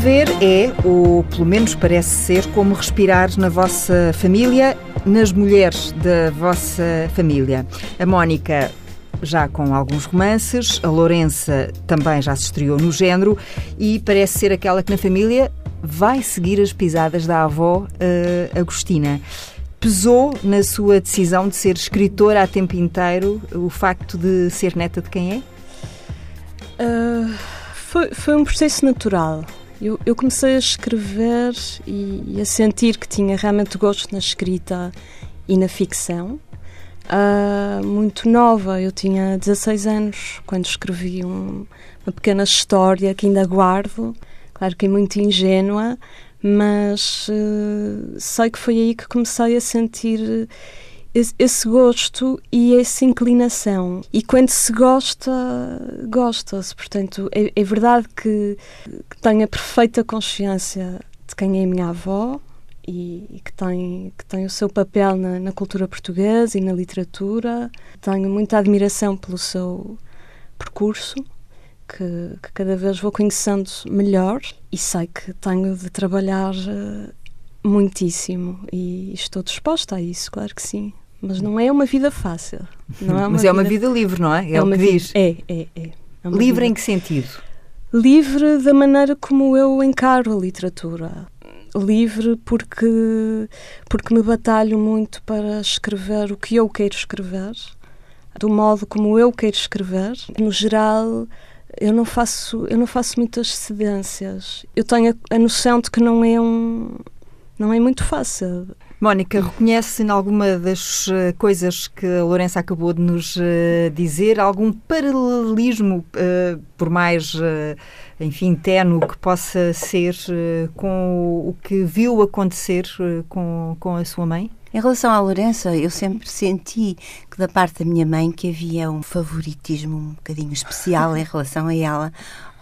Escrever é, ou pelo menos parece ser, como respirar na vossa família, nas mulheres da vossa família. A Mónica já com alguns romances, a Lourença também já se estreou no género e parece ser aquela que na família vai seguir as pisadas da avó uh, Agostina. Pesou na sua decisão de ser escritora a tempo inteiro o facto de ser neta de quem é? Uh, foi, foi um processo natural. Eu, eu comecei a escrever e, e, a sentir que tinha realmente gosto na escrita e na ficção. Uh, muito nova, eu tinha 16 anos quando escrevi um, uma pequena história que ainda guardo, claro que é muito ingênua, mas uh, sei que foi aí que comecei a sentir esse, gosto e essa inclinação. E quando se gosta, gosta-se. Portanto, é, é verdade que, tenho a perfeita consciência de quem é a minha avó e, que, tem, que tem o seu papel na, na, cultura portuguesa e na literatura. Tenho muita admiração pelo seu percurso. Que, que cada vez vou conhecendo melhor e sei que tenho de trabalhar uh, muitíssimo e estou disposta a isso, claro que sim. Mas não é uma vida fácil. Não é uma Mas é uma vida livre, não é? É, é o que diz. É, é, é. é livre vida... em que sentido? Livre da maneira como eu encaro a literatura. Livre porque, porque me batalho muito para escrever o que eu quero escrever, do modo como eu quero escrever. No geral, eu não faço, eu não faço muitas cedências. Eu tenho a, a noção de que não é um, não é muito fácil. Mónica, reconhece em alguma das eh, coisas que a Lourença acabou de nos uh, dizer algum paralelismo, uh, por mais, enfim, ténue que possa ser, com o que viu acontecer com, com a sua mãe? Em relação à Lourença, eu sempre senti que da parte da minha mãe que havia um favoritismo um bocadinho especial em relação a ela,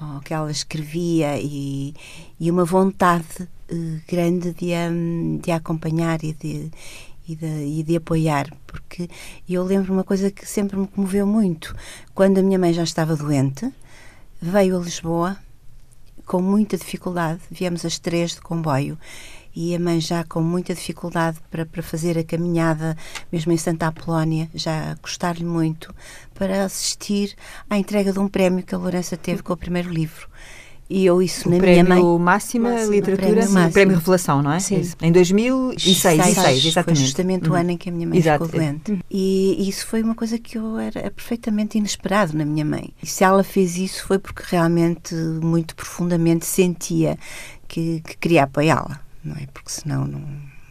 ao que ela escrevia e, e uma vontade uh, grande de a, de acompanhar e de, e de, e de, apoiar, porque eu lembro uma coisa que sempre me comoveu muito. Quando a minha mãe já estava doente, veio a Lisboa com muita dificuldade, viemos as três de comboio e a mãe já com muita dificuldade para, para fazer a caminhada, mesmo em Santa Apolónia, já custar-lhe muito, para assistir à entrega de um prémio que a Lourença teve com o primeiro livro. E eu isso o na minha mãe. Máxima Máxima Literatura, prémio, Máxima. prémio Revelação, não é? Sim. Em 2006, seis, seis, exatamente. Foi justamente uhum. o ano em que a minha mãe Exato. ficou doente. Uhum. E isso foi uma coisa que eu era perfeitamente inesperado na minha mãe. E se ela fez isso foi porque realmente, muito profundamente, sentia que, que queria apoiá-la, não é? Porque senão não,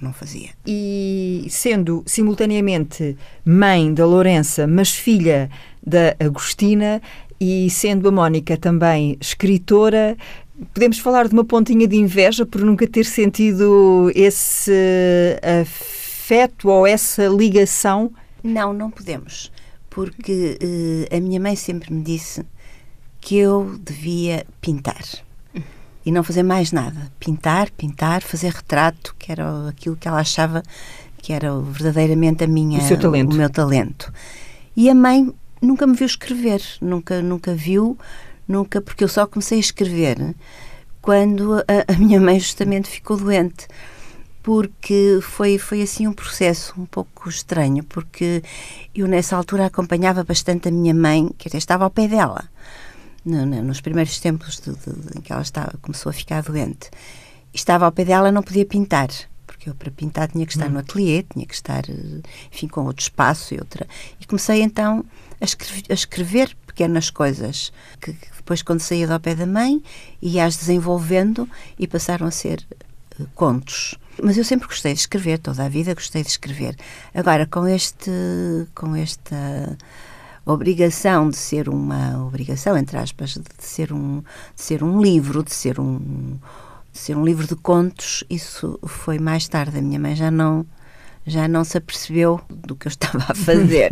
não fazia. E sendo simultaneamente mãe da Lourença, mas filha da Agostina, e sendo a Mónica também escritora, podemos falar de uma pontinha de inveja por nunca ter sentido esse afeto ou essa ligação? Não, não podemos, porque uh, a minha mãe sempre me disse que eu devia pintar e não fazer mais nada. Pintar, pintar, fazer retrato, que era aquilo que ela achava que era verdadeiramente a minha, o, o meu talento. E a mãe nunca me viu escrever, nunca, nunca viu, nunca, porque eu só comecei a escrever quando a, a minha mãe justamente ficou doente porque foi, foi assim um processo um pouco estranho, porque eu nessa altura acompanhava bastante a minha mãe, que até estava ao pé dela, no, no, nos primeiros tempos de, de, em que ela estava, começou a ficar doente. Estava ao pé dela, não podia pintar, porque eu para pintar tinha que estar hum. no ateliê, tinha que estar, enfim, com outro espaço e outra. E comecei então a escrever, a escrever pequenas coisas que, que depois, quando saía do pé da mãe, ia-as desenvolvendo e passaram a ser uh, contos. Mas eu sempre gostei de escrever, toda a vida gostei de escrever. Agora, com este, com esta obrigação de ser uma obrigação, entre aspas, de ser um, de ser um livro, de ser um, de ser um livro de contos, isso foi mais tarde. A minha mãe já não já não se apercebeu do que eu estava a fazer.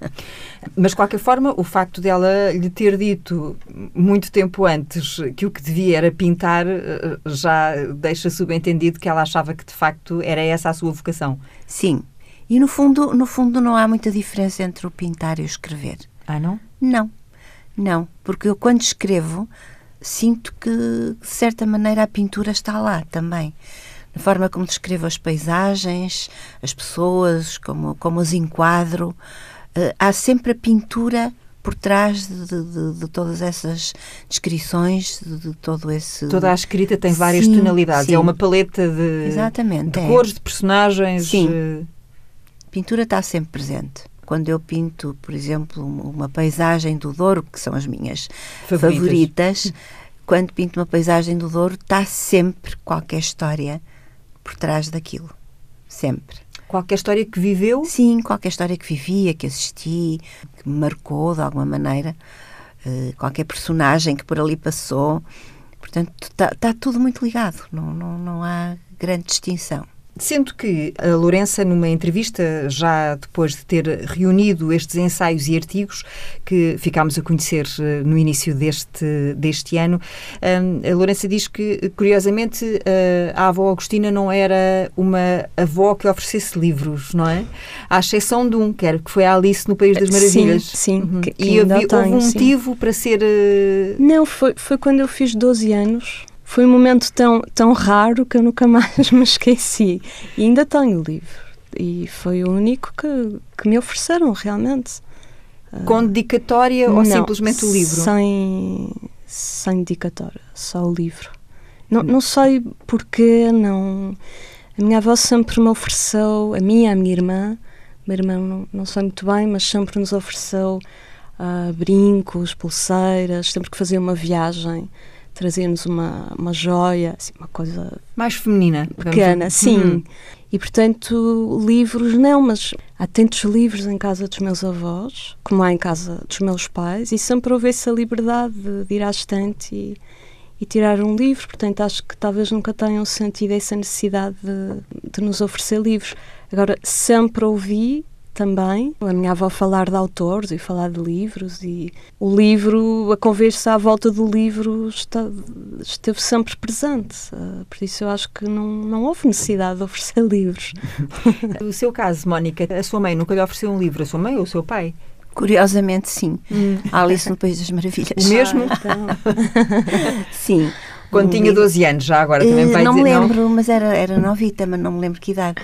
Mas, de qualquer forma, o facto dela lhe ter dito muito tempo antes que o que devia era pintar eh, já deixa subentendido que ela achava que, de facto, era essa a sua vocação. Sim. E, no fundo, no fundo não há muita diferença entre o pintar e o escrever. Ah, não? Não. Não. Porque eu, quando escrevo, sinto que, de certa maneira, a pintura está lá também. Na forma como descrevo as paisagens, as pessoas, como, como as enquadro, uh, há sempre a pintura por trás de, de, de, todas essas descrições, de, de, todo esse. Toda a escrita tem várias sim, tonalidades, é sim. é uma paleta de, Exatamente, de é. cores, de personagens. Sim. Eh, a pintura está sempre presente. Quando eu pinto, por exemplo, uma paisagem do Douro, que são as minhas favoritas, favoritas quando pinto uma paisagem do Douro, está sempre qualquer história por trás daquilo. Sempre. Qualquer história que viveu? Sim, qualquer história que vivia, que assisti, que me marcou de alguma maneira, uh, qualquer personagem que por ali passou. Portanto, está tá tudo muito ligado, não, não, não há grande distinção. Sendo que a Lourença, numa entrevista, já depois de ter reunido estes ensaios e artigos que ficámos a conhecer eh, no início deste, deste ano, a Lourença diz que, curiosamente, a avó Agostina não era uma avó que oferecesse livros, não é? À exceção de um, que, era, que foi a Alice no País das Maravilhas. Sim, sim. Uhum. Que, que e havia, tenho, houve um sim. motivo para ser. Eh, não, foi, foi quando eu fiz 12 anos foi um momento tão, tão raro que eu nunca mais me esqueci. E ainda tenho o livro. E foi o único que, que me ofereceram, realmente. Com dedicatória ou simplesmente o livro? Sem, sem dedicatória, só o livro. Não, não sei porquê, não. A minha avó sempre me ofereceu, a minha, a minha irmã, meu irmão não, não sei muito bem, mas sempre nos ofereceu uh, brincos, pulseiras, sempre que fazia uma viagem trazia-nos uma, uma joia, assim, uma coisa. Mais feminina. Pequena, sim. Uhum. E, portanto, livros não, mas há tantos livros em casa dos meus avós, como há em casa dos meus pais, e sempre houve essa liberdade de, de ir à estante e, e, tirar um livro. Portanto, acho que talvez nunca tenham sentido essa necessidade de, de nos oferecer livros. Agora, sempre ouvi também. A minha avó falar de autores e falar de livros e o livro, a conversa à volta do livro está, esteve sempre presente. Uh, por isso eu acho que não, não houve necessidade de oferecer livros. o seu caso, Mónica, a sua mãe nunca lhe ofereceu um livro, a sua mãe ou o seu pai? Curiosamente, sim. Hum. Alice no País das Maravilhas. O mesmo? Ah, então. sim. Quando um tinha 12 anos, já agora também vai não dizer, me lembro, não? mas era, era novita, mas não me lembro que idade.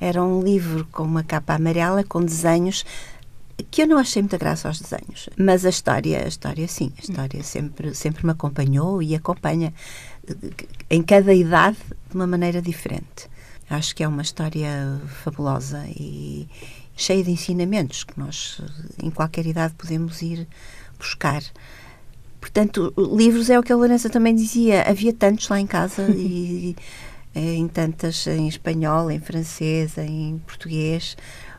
Era um livro com uma capa amarela, com desenhos que eu não achei muita graça aos desenhos, mas a história, a história sim, a história sempre sempre me acompanhou e acompanha em cada idade de uma maneira diferente. Acho que é uma história fabulosa e cheia de ensinamentos que nós em qualquer idade podemos ir buscar. Portanto, livros é o que a Lourença também dizia, havia tantos lá em casa e em tantas, em espanhol, em francês, em português,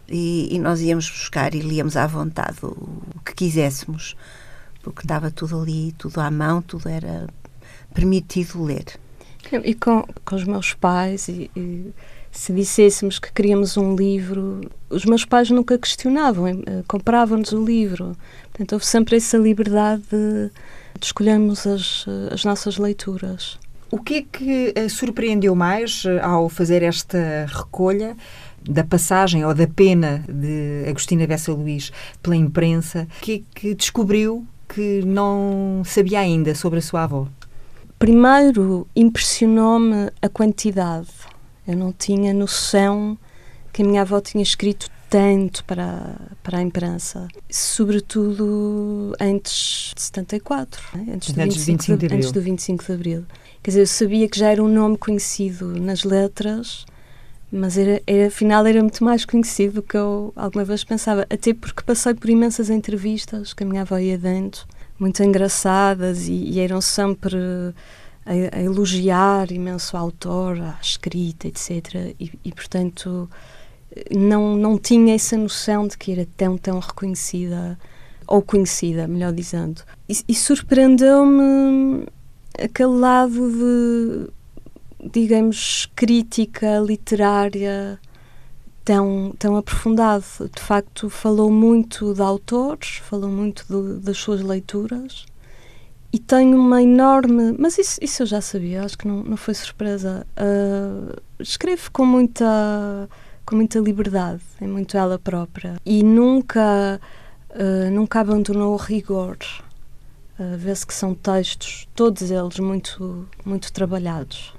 e, e nós íamos buscar e líamos à vontade o, o, que quiséssemos, porque estava tudo ali, tudo à mão, tudo era permitido ler. E com, com os meus pais, e, e se dissessemos que queríamos um livro, os meus pais nunca questionavam, eh, compravam-nos o livro. Portanto, houve sempre essa liberdade de, de escolhermos as, as nossas leituras. O que é que a surpreendeu mais eh, ao fazer esta recolha da passagem ou da pena de Agostina Bessa Luís pela imprensa? O que é que descobriu que não sabia ainda sobre a sua avó? Primeiro, impressionou-me a quantidade. Eu não tinha noção que a minha avó tinha escrito tanto para, para a imprensa, sobretudo antes de 74, né? antes, do 25, 25 de, de antes do 25 de Abril. Quer dizer, eu sabia que já era um nome conhecido nas letras, mas era, era, afinal era muito mais conhecido do que eu alguma vez pensava. Até porque passei por imensas entrevistas a avó ia dando, muito engraçadas, e, e eram sempre a, a, elogiar imenso o autor, a escrita, etc. E, e, portanto, não, não tinha essa noção de que era tão, tão reconhecida, ou conhecida, melhor dizendo. E, e surpreendeu-me aquele lado de, digamos, crítica literária tão, tão aprofundado. De facto, falou muito de autores, falou muito de, das suas leituras e tenho uma enorme. Mas isso, isso eu já sabia, acho que não, não foi surpresa. Uh, escreve com muita, com muita liberdade, é muito ela própria e nunca, uh, nunca abandonou o rigor Uh, Vê-se que são textos, todos eles muito, muito trabalhados.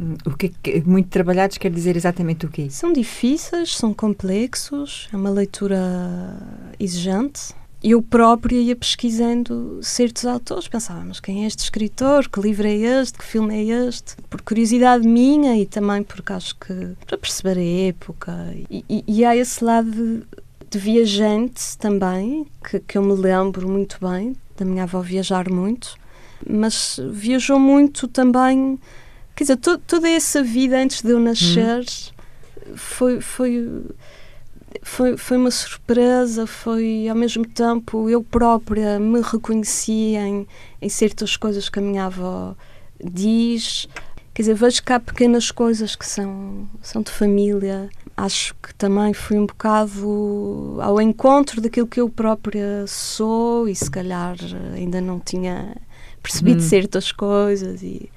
Hum, o que, que muito trabalhados quer dizer exatamente o quê? São difíceis, são complexos, é uma leitura exigente. Eu própria ia pesquisando certos autores, pensava, mas quem é este escritor? Que livro é este? Que filme é este? Por curiosidade minha e também porque acho que para perceber a época. E, e, e há esse lado de, de viajante também, que, que eu me lembro muito bem, da minha avó viajar muito, mas viajou muito também Quer dizer, to, toda essa vida antes de eu nascer hum. foi, foi, foi, foi uma surpresa, foi ao mesmo tempo eu própria me reconheci em, em certas coisas que a minha avó diz. Quer dizer, vejo há pequenas coisas que são, são de família. Acho que também fui um bocado ao encontro daquilo que eu própria sou e se calhar ainda não tinha percebido hum. certas coisas e e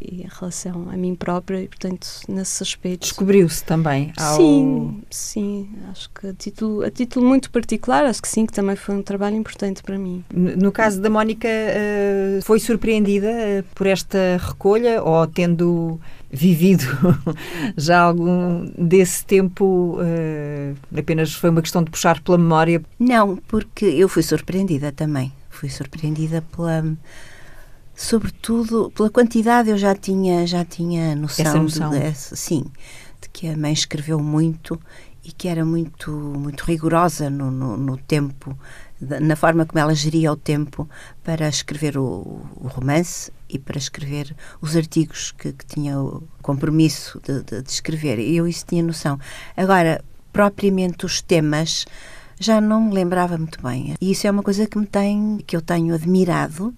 em relação a mim própria e portanto nesse aspecto. Descobriu-se também ao... sim sim acho que a título a título muito particular acho que sim que também foi um trabalho importante para mim. No caso da Mónica eh, foi surpreendida eh, por esta recolha ou tendo vivido já algum desse tempo eh, apenas foi uma questão de puxar pela memória? Não porque eu fui surpreendida também. Fui surpreendida pela sobretudo pela quantidade eu já tinha já tinha noção, Essa noção. De, de, sim de que a mãe escreveu muito e que era muito muito rigorosa no, no, no tempo na forma como ela geria o tempo para escrever o, o romance e para escrever os artigos que, que tinha o compromisso de, de, de escrever. Eu isso tinha noção. Agora propriamente os temas já não me lembrava muito bem. E isso é uma coisa que me tem que eu tenho admirado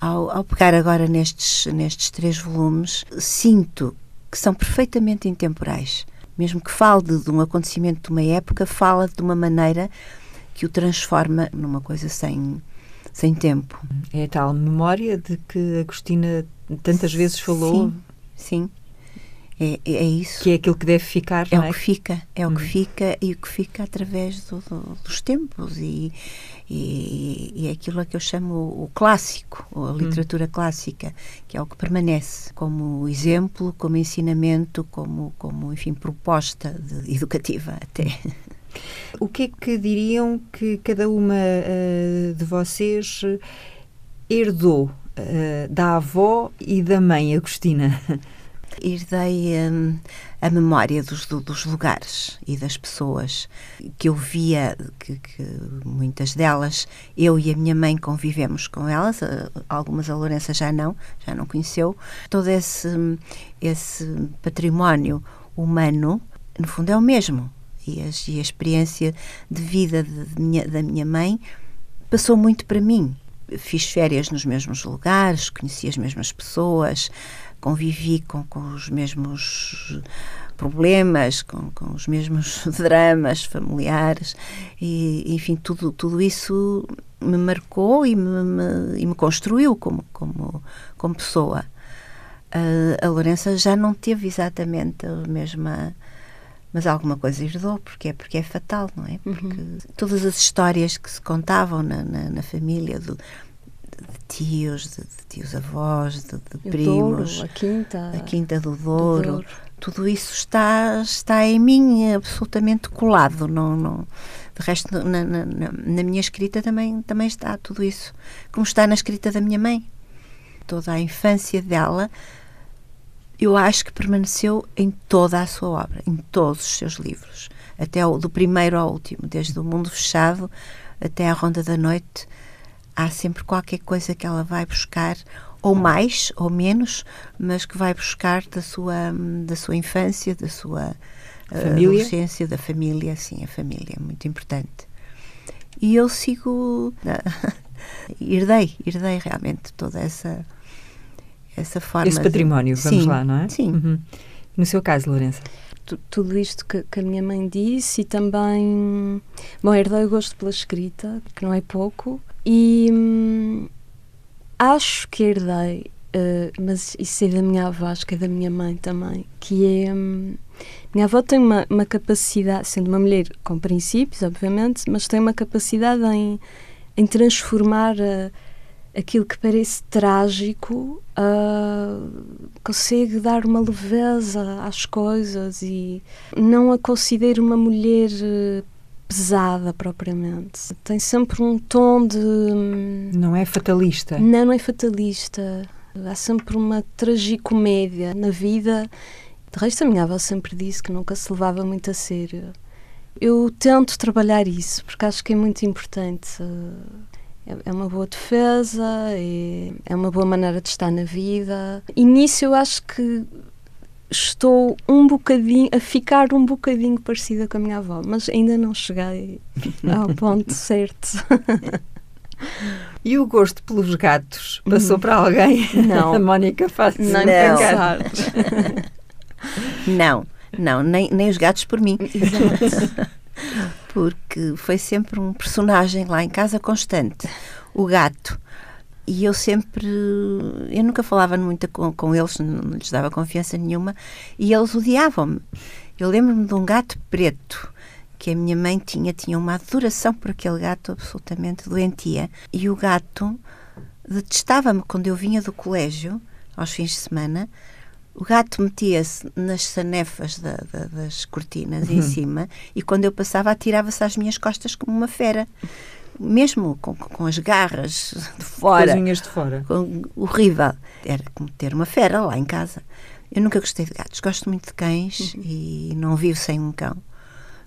ao, ao pegar agora nestes, nestes três volumes, sinto que são perfeitamente intemporais. Mesmo que fale de, de um acontecimento de uma época, fala de uma maneira que o transforma numa coisa sem, sem tempo. É a tal memória de que Agostina tantas vezes falou. Sim, sim. É, é isso. Que é aquilo que deve ficar. É, é? o que fica, é hum. o que fica e o que fica através do, do, dos tempos e, e, e é aquilo a que eu chamo o clássico, ou a hum. literatura hum. clássica, que é o que permanece como exemplo, como ensinamento, como, como enfim, proposta de, educativa até. O que é que diriam que cada uma uh, de vocês herdou uh, da avó e da mãe Agostina? herdei um, a memória dos, dos, lugares e das pessoas que eu via, que, que, muitas delas, eu e a minha mãe convivemos com elas, algumas a Lourença já não, já não conheceu. Todo esse, esse património humano, no fundo, é o mesmo. E a, e a experiência de vida de, de minha, da minha mãe passou muito para mim. Fiz férias nos mesmos lugares, conheci as mesmas pessoas, convivi com, com os mesmos problemas, com, com os mesmos dramas familiares e, enfim, tudo, tudo isso me marcou e me, me, e me construiu como, como, como pessoa. a Lourença já não teve exatamente a mesma mas alguma coisa herdou, porque é, porque é fatal, não é? Porque uhum. todas as histórias que se contavam na, na, na família do, de tios, de, de tios avós, de, de primos, Douro, a quinta, a quinta do Douro, do Douro. tudo isso está está em mim absolutamente colado, não, não. De resto na, na, na minha escrita também também está tudo isso, como está na escrita da minha mãe, toda a infância dela eu acho que permaneceu em toda a sua obra, em todos os seus livros, até o, do primeiro ao último, desde o Mundo Fechado até a Ronda da Noite, há sempre qualquer coisa que ela vai buscar, ou mais ou menos, mas que vai buscar da sua, da sua infância, da sua eh, família? adolescência, da família, sim, a família é muito importante. E eu sigo, herdei, herdei realmente toda essa essa forma. Esse património, de... vamos sim, lá, não é? Sim. Uhum. No seu caso, Lourença? tudo isto que, que, a minha mãe disse e também, bom, herdei o gosto pela escrita, que não é pouco, e hum, acho que herdei, uh, mas isso é da minha avó, acho que é da minha mãe também, que é. Hum, minha avó tem uma, uma capacidade, sendo uma mulher com princípios, obviamente, mas tem uma capacidade em, em transformar a, aquilo que parece trágico uh, consegue dar uma leveza às coisas e não a considero uma mulher uh, pesada propriamente. Tem sempre um tom de. Não é fatalista? Não, não é fatalista. Há sempre uma tragicomédia na vida. De resto, a minha avó sempre disse que nunca se levava muito a sério. Eu tento trabalhar isso porque acho que é muito importante. É, é uma boa defesa, é, é uma boa maneira de estar na vida. E nisso eu acho que estou um bocadinho a ficar um bocadinho parecida com a minha avó, mas ainda não cheguei ao ponto certo. E o gosto pelos gatos passou hum. para alguém? Não. A Mónica faz não pensar. não, não, nem, nem os gatos por mim. Exato. Porque foi sempre um personagem lá em casa constante. O gato. E eu sempre. Eu nunca falava muito com, com eles, não lhes dava confiança nenhuma, e eles odiavam-me. Eu lembro-me de um gato preto que a minha mãe tinha, tinha uma adoração por aquele gato absolutamente doentia. E o gato detestava-me quando eu vinha do colégio, aos fins de semana. O gato metia-se nas sanefas da, da, das cortinas uhum. em cima e quando eu passava atirava-se às minhas costas como uma fera mesmo com, com as garras de fora. Com as unhas de fora. Com, horrível. Era como ter uma fera lá em casa. Eu nunca gostei de gatos. Gosto muito de cães uhum. e não vivo sem um cão.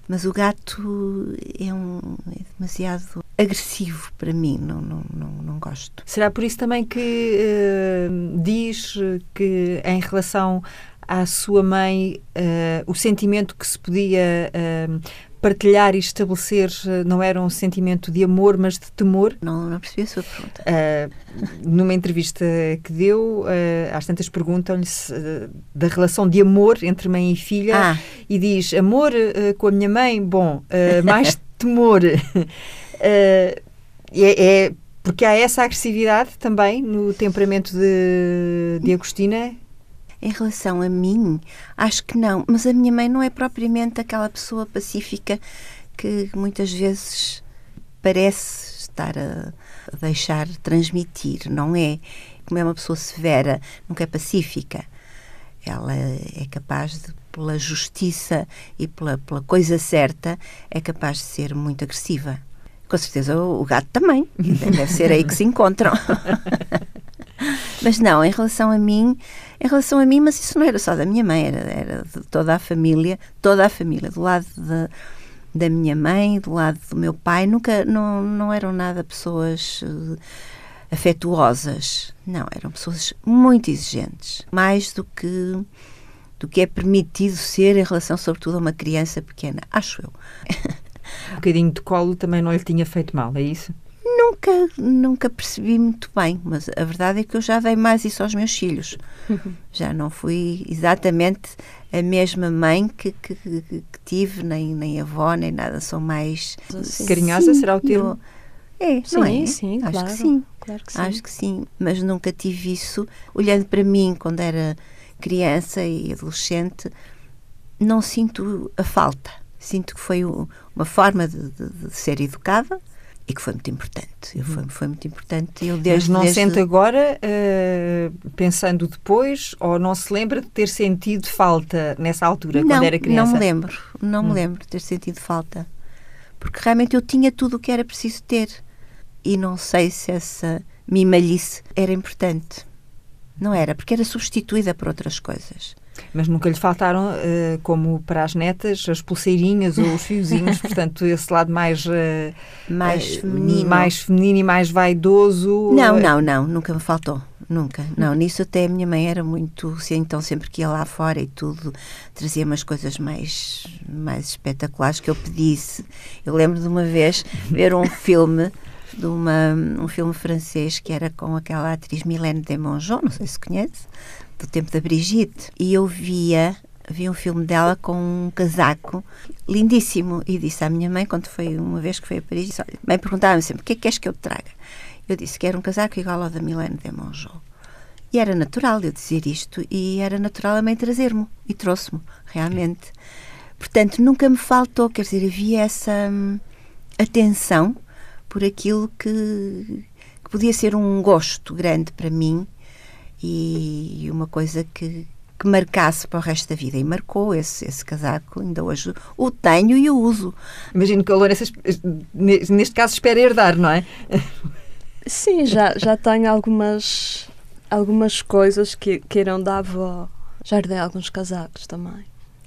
Mas o gato é, um, é demasiado agressivo para mim, não, não, não, não gosto. Será por isso também que uh, diz que em relação à sua mãe uh, o sentimento que se podia uh, partilhar e estabelecer não era um sentimento de amor, mas de temor? Não, não percebi a sua pergunta. Uh, numa entrevista que deu, uh, às tantas perguntam-lhe uh, da relação de amor entre mãe e filha ah. e diz: amor com a minha mãe, bom, mais temor. é, é, porque há essa agressividade também no temperamento de, de Agostina em relação a mim, acho que não. Mas a minha mãe não é propriamente aquela pessoa pacífica que muitas vezes parece estar a, deixar transmitir. Não é. Como é uma pessoa severa, nunca é pacífica. Ela é capaz de, pela justiça e pela, pela coisa certa, é capaz de ser muito agressiva. Com certeza o, o gato também. Deve ser aí que se encontram. Mas não, em relação a mim, em relação a mim, mas isso não era só da minha mãe, era, era de toda a família, toda a família, do lado de, da minha mãe, do lado do meu pai, nunca, não, não eram nada pessoas uh, afetuosas, não, eram pessoas muito exigentes, mais do que do que é permitido ser em relação, sobretudo, a uma criança pequena, acho eu. Um bocadinho de colo também não lhe tinha feito mal, é isso? Nunca, nunca percebi muito bem, mas a verdade é que eu já dei mais isso aos meus filhos. já não fui exatamente a mesma mãe que, que, que, tive, nem, nem avó, nem nada. Sou mais. Carinhosa sim, será o termo? É, sim, não é? sim, Acho claro, que sim. Claro que sim. Acho que sim. Mas nunca tive isso. Olhando para mim quando era criança e adolescente, não sinto a falta. Sinto que foi uma forma de, de, de ser educada e que foi muito importante. Eu, foi, foi muito importante. Eu desde, Mas não desde... sente agora, uh, pensando depois, ou não se lembra de ter sentido falta nessa altura, não, quando era criança? Não me lembro, não hum. me lembro de ter sentido falta. Porque realmente eu tinha tudo o que era preciso ter. E não sei se essa mimalhice era importante. Não era, porque era substituída por outras coisas. Mas nunca lhe faltaram, uh, como para as netas, as pulseirinhas ou os fiozinhos, portanto, esse lado mais. Uh, mais feminino. Mais feminino e mais vaidoso. Não, não, não, nunca me faltou. Nunca. Não, nisso até a minha mãe era muito. Então, sempre que ia lá fora e tudo, trazia umas coisas mais, mais espetaculares que eu pedisse. Eu lembro de uma vez ver um filme de uma, um filme francês que era com aquela atriz Milene de Mongeau, não sei se conhece, do tempo da Brigitte, e eu via vi um filme dela com um casaco lindíssimo e disse à minha mãe quando foi uma vez que foi a Paris disse, olha, mãe perguntava-me sempre o que é que queres que eu te traga? Eu disse que era um casaco igual ao da Milene de Mongeau. E era natural eu dizer isto e era natural a mãe trazer-me e trouxe-me realmente. Portanto nunca me faltou quer dizer havia essa hum, atenção por aquilo que, que podia ser um gosto grande para mim e uma coisa que, que marcasse para o resto da vida. E marcou esse, esse casaco, ainda hoje o tenho e o uso. Imagino que a Lourença, neste caso, espera herdar, não é? Sim, já, já tenho algumas, algumas coisas que, que irão da avó. Já herdei alguns casacos também.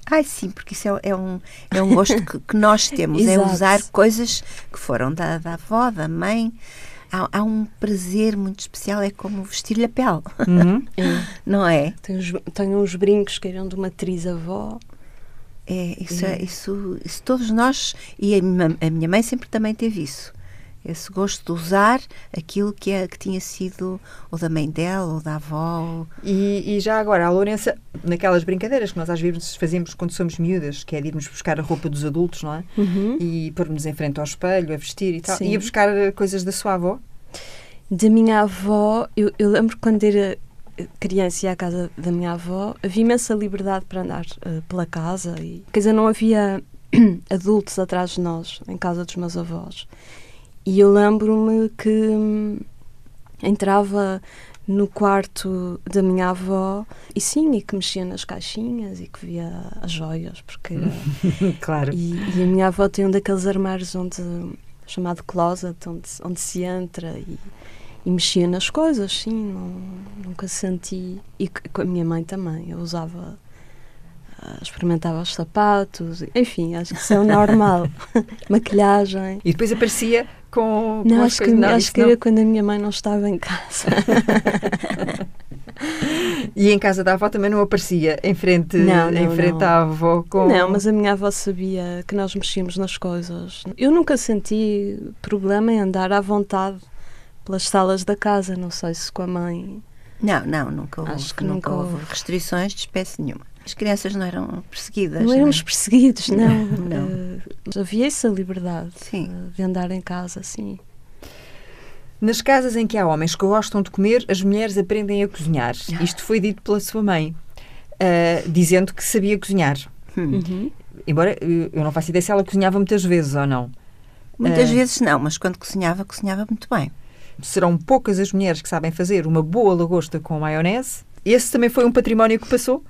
Ai, sim, porque isso é, é um, é um gosto que, que nós temos, é usar coisas que foram da, da avó, da mãe. Há, há, um prazer muito especial, é como vestir-lhe a pele, uhum. não é? Tenho, tenho uns brincos que eram de uma atriz-avó. É, isso, é, isso, isso todos nós, e a minha, a minha mãe sempre também teve isso esse gosto de usar aquilo que, é, que tinha sido ou da mãe dela ou da avó. E, e, já agora, a Lourença, naquelas brincadeiras que nós às vezes fazemos quando somos miúdas, que é de irmos buscar a roupa dos adultos, não é? Uhum. E pôr-nos em frente ao espelho, a vestir e tal. Sim. Ia buscar coisas da sua avó? Da minha avó, eu, eu lembro quando era criança e à casa da minha avó, havia imensa liberdade para andar uh, pela casa. E, quer dizer, não havia adultos atrás de nós, em casa dos meus avós. E eu lembro-me que hum, entrava no quarto da minha avó e sim, e que mexia nas caixinhas e que via as joias, porque claro. E, e, a minha avó tem um daqueles armários onde chamado closet, onde, onde se entra e, e mexia nas coisas, sim, não, nunca senti. E com a minha mãe também, eu usava ah, experimentava os sapatos, enfim, acho que isso é normal. Maquilhagem. E depois aparecia com. Não, com acho, que, não, acho que era quando a minha mãe não estava em casa. e em casa da avó também não aparecia em frente, não, não, em frente à avó com. Não, mas a minha avó sabia que nós mexíamos nas coisas. Eu nunca senti problema em andar à vontade pelas salas da casa, não sei se com a mãe. Não, não, nunca houve, Acho que nunca, nunca houve restrições de espécie nenhuma. As crianças não eram perseguidas. Não éramos não é? perseguidos, não. não. Uh, havia essa liberdade sim. Uh, de andar em casa, sim. Nas casas em que há homens que gostam de comer, as mulheres aprendem a cozinhar. Isto foi dito pela sua mãe, uh, dizendo que sabia cozinhar. Hum. Uhum. Embora eu não faça ideia se ela cozinhava muitas vezes ou não. Muitas vezes não, mas quando cozinhava, cozinhava muito bem. Serão poucas as mulheres que sabem fazer uma boa lagosta com maionese. Esse também foi um património que passou?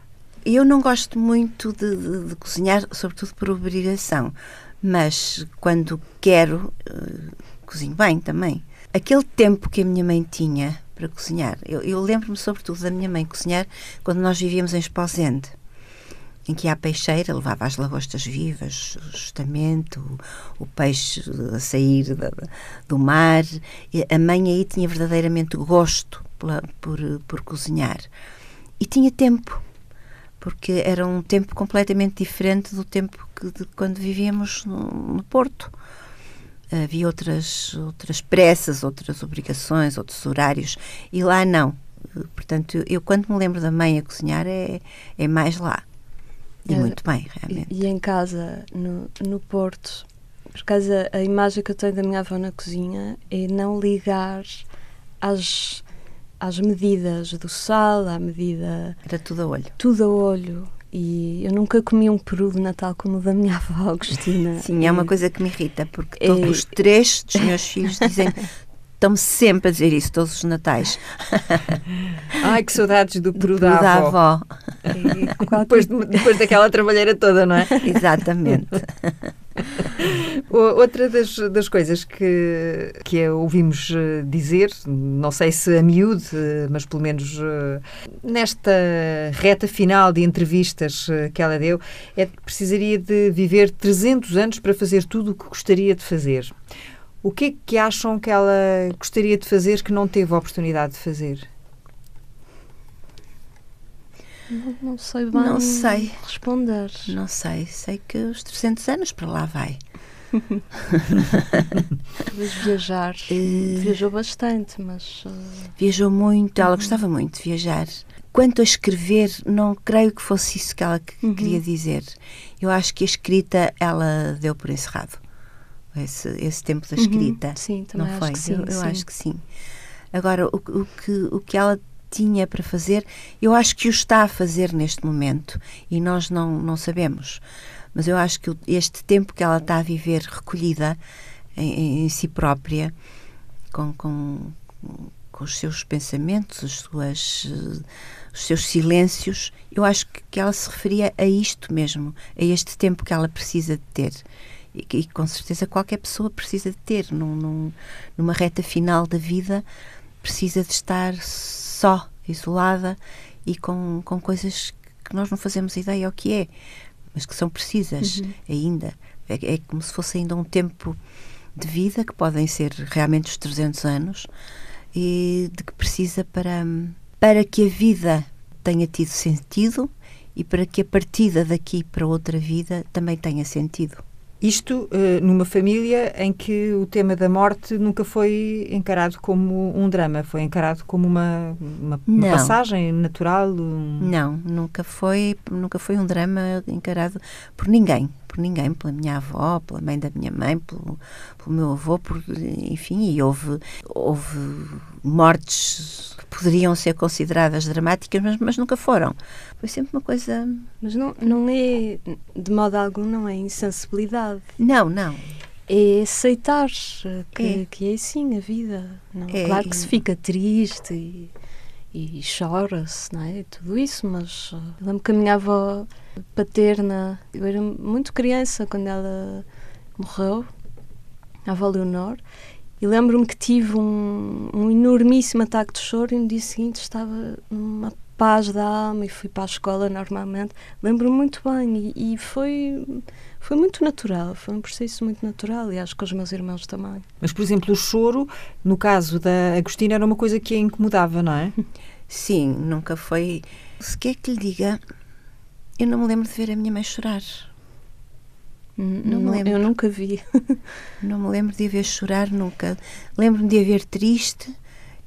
Eu não gosto muito de, de, de cozinhar, sobretudo por obrigação, mas quando quero, uh, cozinho bem também. Aquele tempo que a minha mãe tinha para cozinhar, eu, eu lembro-me sobretudo da minha mãe cozinhar quando nós vivíamos em Esposende em que a peixeira levava as lagostas vivas, justamente, o, o peixe a sair da, do mar. a mãe aí tinha verdadeiramente gosto pela, por, por cozinhar. E tinha tempo porque era um tempo completamente diferente do tempo que, de quando vivíamos no, no Porto. Havia outras, outras pressas, outras obrigações, outros horários, e lá não. Portanto, eu quando me lembro da mãe a cozinhar é, é mais lá. E é, muito bem, realmente. E, e, em casa, no, no Porto, por causa a imagem que eu tenho da minha avó na cozinha é não ligar às às medidas do sal, à medida. Era tudo a olho. Tudo a olho. E eu nunca comi um peru de Natal como o da minha avó, Agostina. Sim, é uma coisa que me irrita, porque todos é... os três dos meus filhos dizem Estão-me sempre a dizer isso todos os natais. Ai, que saudades do peru da, da avó. avó. depois, depois daquela trabalheira toda, não é? Exatamente. Outra das, das coisas que, que ouvimos eh, dizer, não sei se a miúde, eh, mas pelo menos eh, nesta reta final de entrevistas que ela deu, é que precisaria de viver 300 anos para fazer tudo o que gostaria de fazer. O que é que acham que ela gostaria de fazer que não teve a oportunidade de fazer? Não, não sei bem não sei. responder. Não sei. Sei que os 300 anos para lá vai. Talvez viajar. Uh, Viajou bastante, mas. Uh... Viajou muito, ela uhum. gostava muito de viajar. Quanto a escrever, não creio que fosse isso que ela uhum. queria dizer. Eu acho que a escrita ela deu por encerrado esse, esse tempo da uhum. escrita. Uhum. Sim, também não foi? Acho sim, eu, eu sim. acho que sim. Agora, o, o, que, o que ela tinha para fazer, eu acho que o está a fazer neste momento e nós não, não sabemos. Mas eu acho que este tempo que ela está a viver recolhida em, em si própria, com, com com os seus pensamentos, as suas, uh, os seus silêncios. Eu acho que, que ela se referia a isto mesmo, a este tempo que ela precisa de ter. E, e com certeza qualquer pessoa precisa de ter. Num, num, numa reta final da vida, precisa de estar só, isolada e com, com coisas que nós não fazemos ideia o que é, mas que são precisas uhum. ainda. É, é, como se fosse ainda um tempo de vida que podem ser realmente os 300 anos e de que precisa para, para que a vida tenha tido sentido e para que a partida daqui para outra vida também tenha sentido. Isto uh, numa família em que o tema da morte nunca foi encarado como um drama, foi encarado como uma, uma, uma passagem natural. Um... Não, nunca foi, nunca foi um drama encarado por ninguém, por ninguém, pela minha avó, pela mãe da minha mãe, pelo, pelo meu avô, por, enfim, e houve, houve mortes poderiam ser consideradas dramáticas, mas, mas nunca foram. Foi sempre uma coisa. Mas não, não é, de modo algum, não é insensibilidade. Não, não. É aceitar que é, que é assim a vida. Não, é, claro que se fica triste e, e chora-se, não é? Tudo isso, mas uh, lembro que a minha avó paterna, eu era muito criança quando ela morreu, a avó Leonor, e lembro-me que tive um, um enormíssimo ataque de choro e no dia seguinte estava numa paz da alma e fui para a escola normalmente. Lembro-me muito bem e, e, foi, foi muito natural, foi um processo muito natural e acho que os meus irmãos também. Mas, por exemplo, o choro, no caso da Agostina, era uma coisa que a incomodava, não é? Sim, nunca foi. Se quer que lhe diga, eu não me lembro de ver a minha mãe chorar. Não, não lembro. Eu nunca vi. não me lembro de a ver chorar nunca. Lembro-me de a ver triste,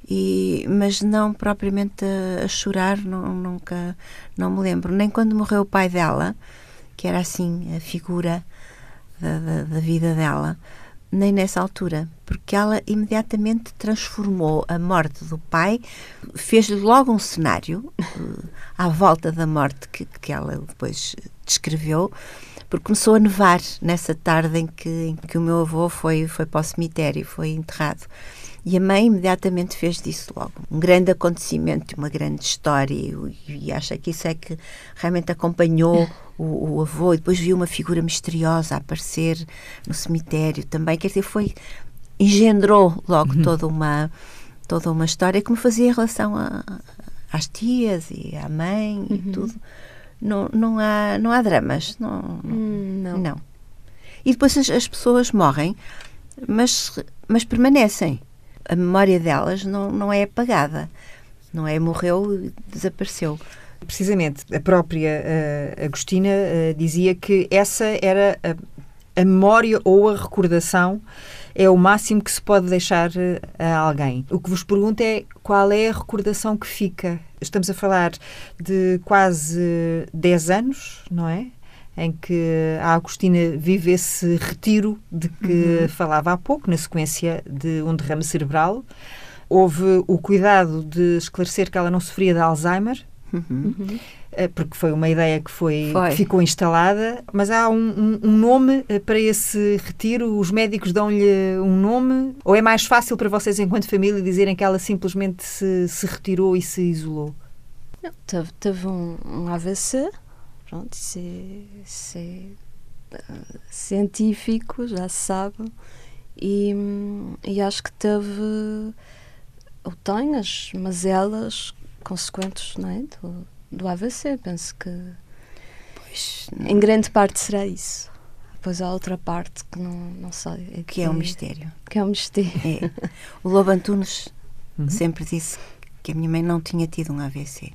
e, mas não propriamente a, a, chorar, não, nunca, não me lembro. Nem quando morreu o pai dela, que era assim a figura da, da, da vida dela, nem nessa altura, porque ela imediatamente transformou a morte do pai, fez-lhe logo um cenário uh, à volta da morte que, que ela depois descreveu porque começou a nevar nessa tarde em que, em que o meu avô foi, foi para o cemitério, foi enterrado. E a mãe imediatamente fez disso logo. Um grande acontecimento, uma grande história, e, e acha que isso é que realmente acompanhou o, o, avô. E depois viu uma figura misteriosa aparecer no cemitério também. Quer dizer, foi. engendrou logo uhum. toda, uma, toda uma história que me fazia relação a, às tias e à mãe uhum. e tudo não, não, há, não há dramas. Não, hum, não. não. E depois as, as, pessoas morrem, mas, mas permanecem. A memória delas não, não é apagada. Não é morreu e desapareceu. Precisamente, a própria uh, Agostina uh, dizia que essa era a, a memória ou a recordação é o máximo que se pode deixar eh, a alguém. O que vos pergunto é qual é a recordação que fica. Estamos a falar de quase 10 anos, não é? Em que a Agostina vive esse retiro de que uhum. falava há pouco, na sequência de um derrame cerebral. Houve o cuidado de esclarecer que ela não sofria de Alzheimer. Uhum. Uhum. Eh, porque foi uma ideia que foi, foi. Que ficou instalada, mas há um, um, um, nome eh, para esse retiro? Os médicos dão-lhe um nome? Ou é mais fácil para vocês, enquanto família, dizerem que ela simplesmente se, se retirou e se isolou? Não, teve, teve um, um, AVC, pronto, isso é uh, científico, já se sabe, e, e acho que teve, ou tem as mazelas consequentes não é, do, do AVC. Penso que pois, em grande parte será isso. Depois há outra parte que não, não sei. É que, que é um mistério. Que é um mistério. É. O Lobo Antunes uhum. sempre disse que a minha mãe não tinha tido um AVC.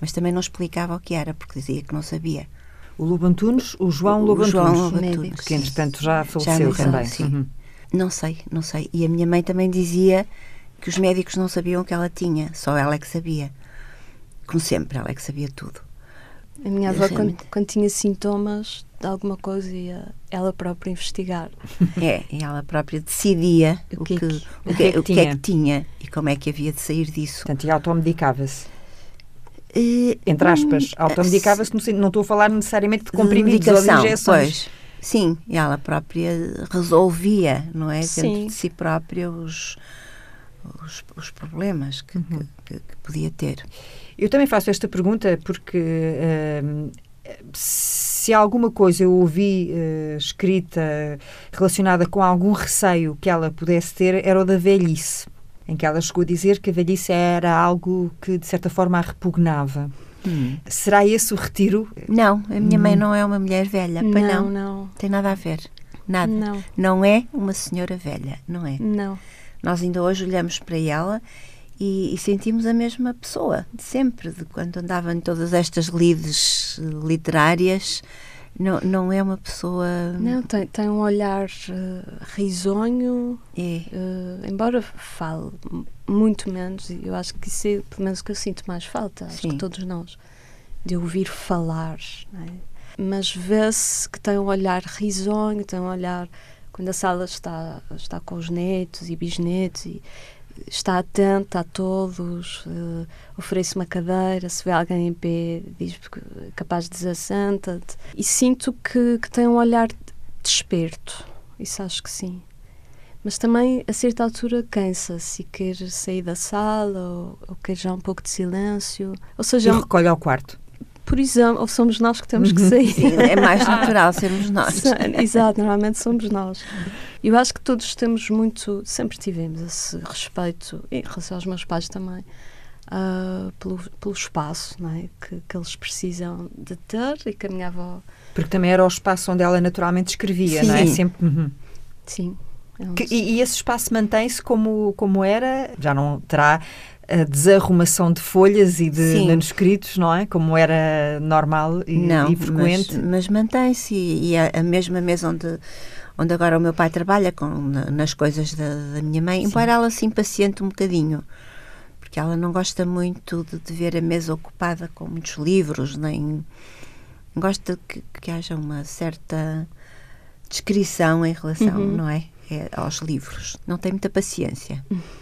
Mas também não explicava o que era, porque dizia que não sabia. O Lobo Antunes, o João Lobo Antunes, que entretanto já faleceu já também. Sim. Uhum. Não sei, não sei. E a minha mãe também dizia que os médicos não sabiam que ela tinha, só ela é que sabia como sempre, ela é que sabia tudo. A minha avó, quando, quando, tinha sintomas de alguma coisa, ia ela própria investigar. É, e ela própria decidia o que, o que, o que, o que, é que tinha e como é que havia de sair disso. Portanto, e automedicava-se. Uh, Entre aspas, hum, automedicava-se, não estou a falar necessariamente de comprimidos ou de injeções. Pois. Sim, e ela própria resolvia, não é? Sim. Dentro de si própria os, os, os problemas que, uhum. que, que, podia ter. Eu também faço esta pergunta porque uh, se alguma coisa eu ouvi uh, escrita relacionada com algum receio que ela pudesse ter, era o da velhice, em que ela chegou a dizer que a velhice era algo que de certa forma a repugnava. Hum. Será esse o retiro? Não, a minha hum. mãe não é uma mulher velha. Não, não, não. Tem nada a ver. Nada. Não. Não é uma senhora velha, não é? Não. Nós ainda hoje olhamos para ela e, e, sentimos a mesma pessoa, de sempre, de quando andava em todas estas lides literárias. Não, não é uma pessoa. Não, tem, tem um olhar uh, risonho, é. uh, embora fale muito menos, e eu acho que isso é pelo menos que eu sinto mais falta, acho Sim. que todos nós, de ouvir falar. É? Mas vê-se que tem um olhar risonho, tem um olhar quando a sala está, está com os netos e bisnetos e está atenta a todos, uh, oferece uma cadeira, se vê alguém em pé, diz capaz de dizer senta-te. E sinto que, que tem um olhar desperto, isso acho que sim. Mas também, a certa altura, cansa-se e quer sair da sala ou, ou quer já um pouco de silêncio. Ou seja, e recolhe ao quarto por exemplo, ou somos nós que temos que uhum. sair. Sim, é mais natural sermos nós. Exato, normalmente somos nós. Eu acho que todos temos muito, sempre tivemos esse respeito, em relação aos meus pais também, uh, pelo, pelo espaço não é? que, que eles precisam de ter e que a minha avó. Porque também era o espaço onde ela naturalmente escrevia, Sim. não é? Sempre. Uhum. Sim. É que, e, e, esse espaço mantém-se como, como era? Já não terá a desarrumação de folhas e de Sim. manuscritos, não é? Como era normal e, não, e frequente. Mas, mas mantém-se e, e a, a, mesma mesa onde, onde agora o meu pai trabalha com, nas coisas da, da minha mãe, Sim. embora ela se impaciente um bocadinho, porque ela não gosta muito de, de ver a mesa ocupada com muitos livros, nem gosta que, que haja uma certa descrição em relação, uhum. não é? é? Aos livros. Não tem muita paciência. Uhum.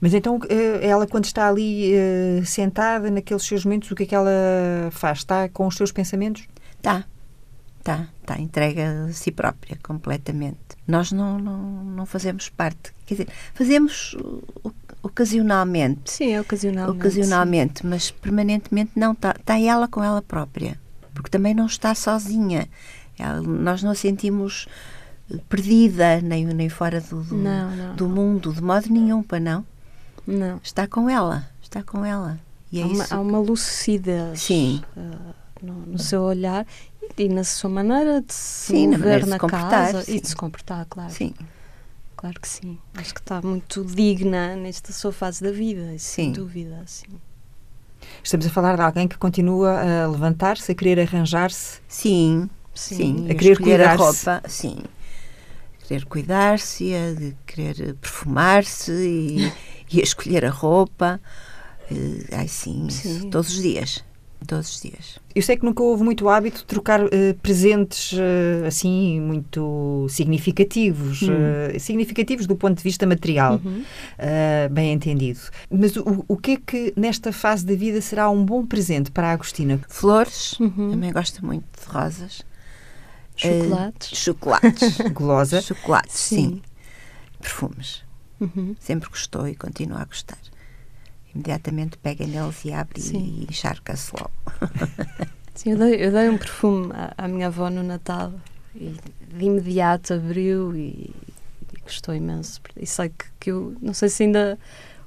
Mas então eh, ela, quando está ali uh, sentada, naqueles seus momentos, o que é que ela faz? Está com os seus pensamentos? Está. Está, está entrega a si própria, completamente. Nós não, não, não fazemos parte. Quer dizer, fazemos ocasionalmente. Sim, é ocasionalmente. Ocasionalmente, sim. mas permanentemente não. Está, está ela com ela própria. Porque também não está sozinha. Ela, nós não a sentimos perdida, nem, nem fora do, do, não, não. do mundo, de modo nenhum, para não. Não. Está com ela, está com ela. E é há, uma, há uma lucidez Sim. Uh, no, no, seu olhar e, e, na sua maneira de se sim, mover na, na casa sim. e de se comportar, claro. Sim. Claro que sim. Acho que está muito digna nesta sua fase da vida, sim. sem dúvida. Sim. Estamos a falar de alguém que continua a levantar-se, a querer arranjar-se. Sim, sim, sim. a querer cuidar a roupa. Sim, querer cuidar-se, a querer perfumar-se e, e, a escolher a roupa. Uh, ai, sim, sim, todos os dias. Todos os dias. Eu sei que nunca houve muito hábito de trocar uh, presentes uh, assim muito significativos, uh, significativos do ponto de vista material, uhum. bem entendido. Mas o, o que é que nesta fase da vida será um bom presente para a Agostina? Flores, uhum. também gosto muito de rosas. Chocolates. Uh, chocolates. Golosa. Chocolates, sim. sim. Perfumes. Uhum. Sempre gostou e continua a gostar. Imediatamente pega neles e abre sim. e encharca-se logo. sim, eu dei, eu dei um perfume à, à, minha avó no Natal e de imediato abriu e, e gostou imenso. E sei que, que eu, não sei se ainda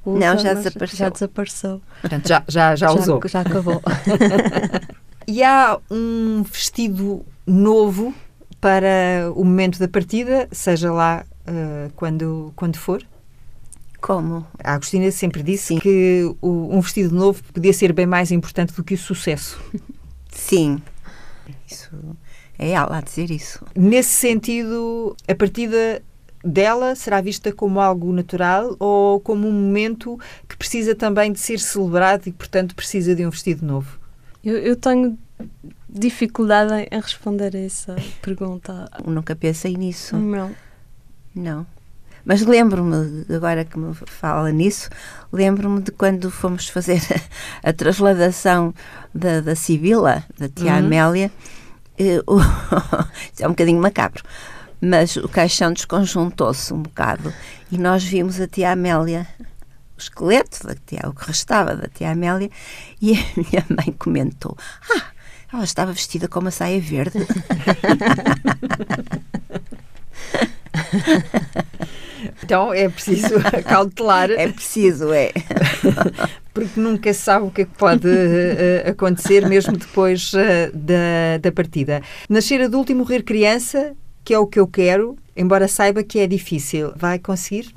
usa, não, já desapareceu. Já desapareceu. Portanto, já, já, já, já usou. Já acabou. e há um vestido novo para o momento da partida, seja lá uh, quando, quando for? Como? A Agostina sempre disse Sim. que o, um vestido novo podia ser bem mais importante do que o sucesso. Sim. Isso é ela a dizer isso. Nesse sentido, a partida dela será vista como algo natural ou como um momento que precisa também de ser celebrado e, portanto, precisa de um vestido novo? Eu, eu tenho dificuldade em responder a essa pergunta. Nunca pensei nisso. Não. Não. Mas lembro-me, agora que me fala nisso, lembro-me de quando fomos fazer a, a trasladação da, da Sibila, da tia uhum. Amélia. Eh, o, é um bocadinho macabro, mas o caixão desconjuntou-se um bocado e nós vimos a tia Amélia esqueleto, da tia, o que restava da tia Amélia, e a minha mãe comentou: Ah, ela estava vestida com uma saia verde. Então é preciso cautelar. É preciso, é. Porque nunca se sabe o que é que pode uh, acontecer, mesmo depois uh, da, da partida. Nascer adulto e morrer criança, que é o que eu quero, embora saiba que é difícil. Vai conseguir?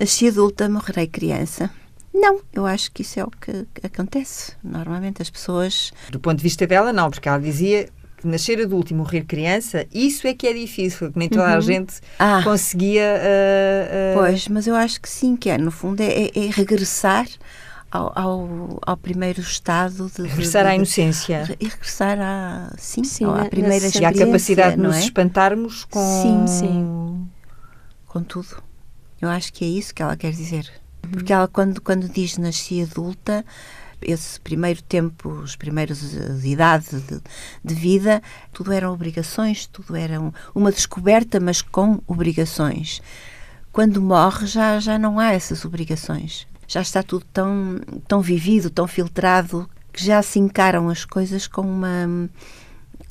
Nasci adulta, morrerei criança. Não, eu acho que isso é o que acontece. Normalmente as pessoas. Do ponto de vista dela, não, porque ela dizia nascer adulto e morrer criança, isso é que é difícil, que nem toda uhum. a gente ah. conseguia. Uh, uh... Pois, mas eu acho que sim, que é, no fundo, é, é regressar. Ao, ao, ao, primeiro estado de regressar de, à inocência e regressar à sim, sim à primeira experiência e à capacidade de nos é? espantarmos com sim sim com tudo eu acho que é isso que ela quer dizer. Porque ela quando quando diz nasci adulta esse primeiro tempo, os primeiros eh, de idade de, de, vida, tudo eram obrigações, tudo era uma descoberta, mas com obrigações. Quando morre já, já não há essas obrigações. Já está tudo tão, tão vivido, tão filtrado, que já se encaram as coisas com uma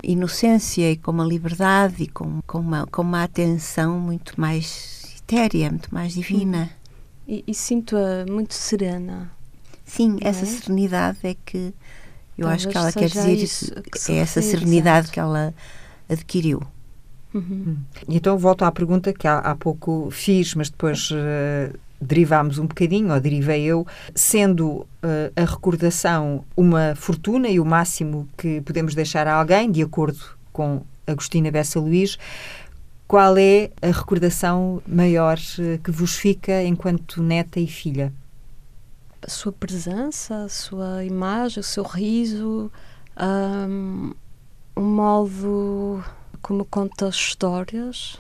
inocência e com uma liberdade e com, com, uma, com uma atenção muito mais etérea, muito mais divina. E, e sinto-a muito serena Sim, é? essa serenidade é que eu Talvez acho que ela quer dizer, que é essa serenidade exato. que ela adquiriu. Uhum. Hum. Então volto à pergunta que há, há pouco fiz, mas depois uh, derivámos um bocadinho, ou derivei eu, sendo uh, a recordação uma fortuna e o máximo que podemos deixar a alguém, de acordo com Agostina Bessa Luís, qual é a recordação maior uh, que vos fica enquanto neta e filha? a sua presença, a sua imagem, o seu riso, um, o modo como conta as histórias,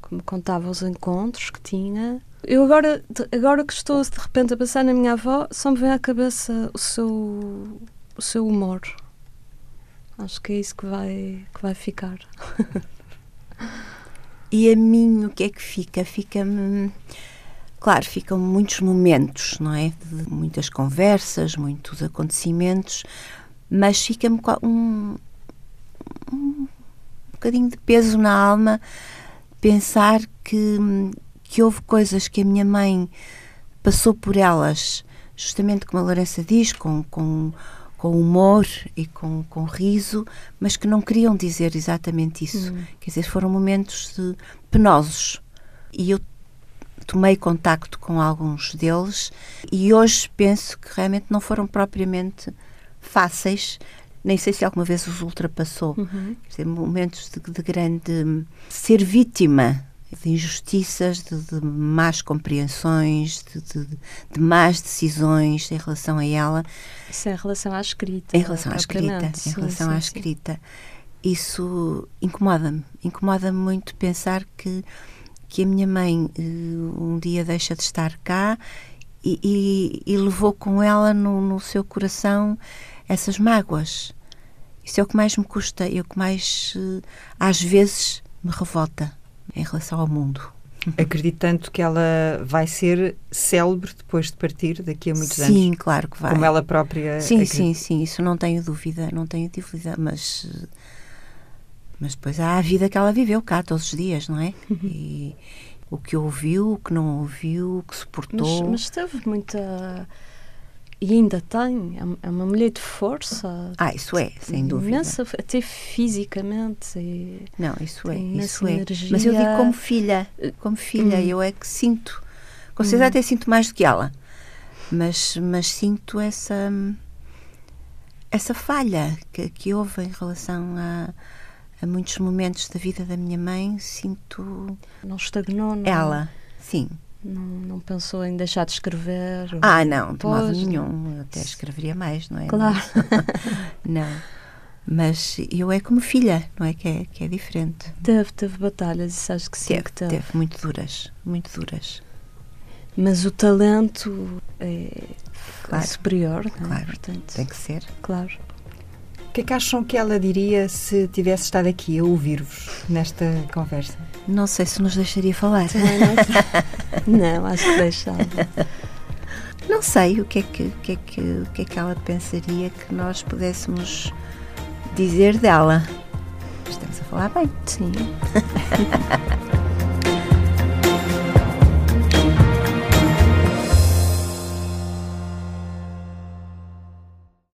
como contava os encontros que tinha. Eu agora, agora que estou de repente a pensar na minha avó, só me vem à cabeça o seu, o seu humor. Acho que é isso que vai, que vai ficar. e a mim o que é que fica? Fica-me Claro, ficam muitos momentos, não é? De muitas conversas, muitos acontecimentos, mas fica-me um, um bocadinho de peso na alma pensar que, que houve coisas que a minha mãe passou por elas, justamente como a Lourença diz, com, com, com humor e com, com riso, mas que não queriam dizer exatamente isso. Hum. Quer dizer, foram momentos de, penosos. E eu tomei contacto com alguns deles e hoje penso que realmente não foram propriamente fáceis. Nem sei se alguma vez os ultrapassou. Uhum. Dizer, momentos de, de grande ser vítima de injustiças, de, de más compreensões, de, de, de, más decisões em relação a ela. Isso é em relação à escrita. Em relação à escrita. Sim, em relação sim, à escrita. Isso incomoda-me. Incomoda-me muito pensar que que a minha mãe uh, um dia deixa de estar cá e, e, e levou com ela no, no, seu coração essas mágoas. Isso é o que mais me custa e é o que mais, uh, às vezes, me revolta em relação ao mundo. Acredito tanto que ela vai ser célebre depois de partir daqui a muitos sim, anos. Sim, claro que vai. Como ela própria. Sim, acredita. sim, sim, isso não tenho dúvida, não tenho dúvida, mas mas depois há a vida que ela viveu cá todos os dias, não é? Uhum. E o que ouviu, o que não ouviu, o que suportou. Mas, mas teve muita. E ainda tem. É, é uma mulher de força. Ah, isso é, sem dúvida. Imensa, até fisicamente. E não, isso é, isso é. Mas eu digo como filha. Como filha, hum. eu é que sinto. Com certeza hum. até sinto mais do que ela. Mas, mas sinto essa. essa falha que, que houve em relação a a muitos momentos da vida da minha mãe sinto. Não estagnou, não? Ela, sim. Não, não pensou em deixar de escrever? Ah, não, de modo nenhum. Eu até escreveria mais, não é? Claro. não. Mas eu é como filha, não é? Que é, que é diferente. Teve, teve batalhas, isso acho que sim. Teve, que teve. teve muito duras, muito duras. Mas o talento é, claro. superior, não é? Claro, Portanto, tem que ser. Claro. O que é que acham que ela diria se tivesse estado aqui a ouvir-vos nesta conversa? Não sei se nos deixaria falar. Não, não acho que deixava. não sei o que é que, o que, é que, o que, é que ela pensaria que nós pudéssemos dizer dela. Estamos a falar bem. Sim.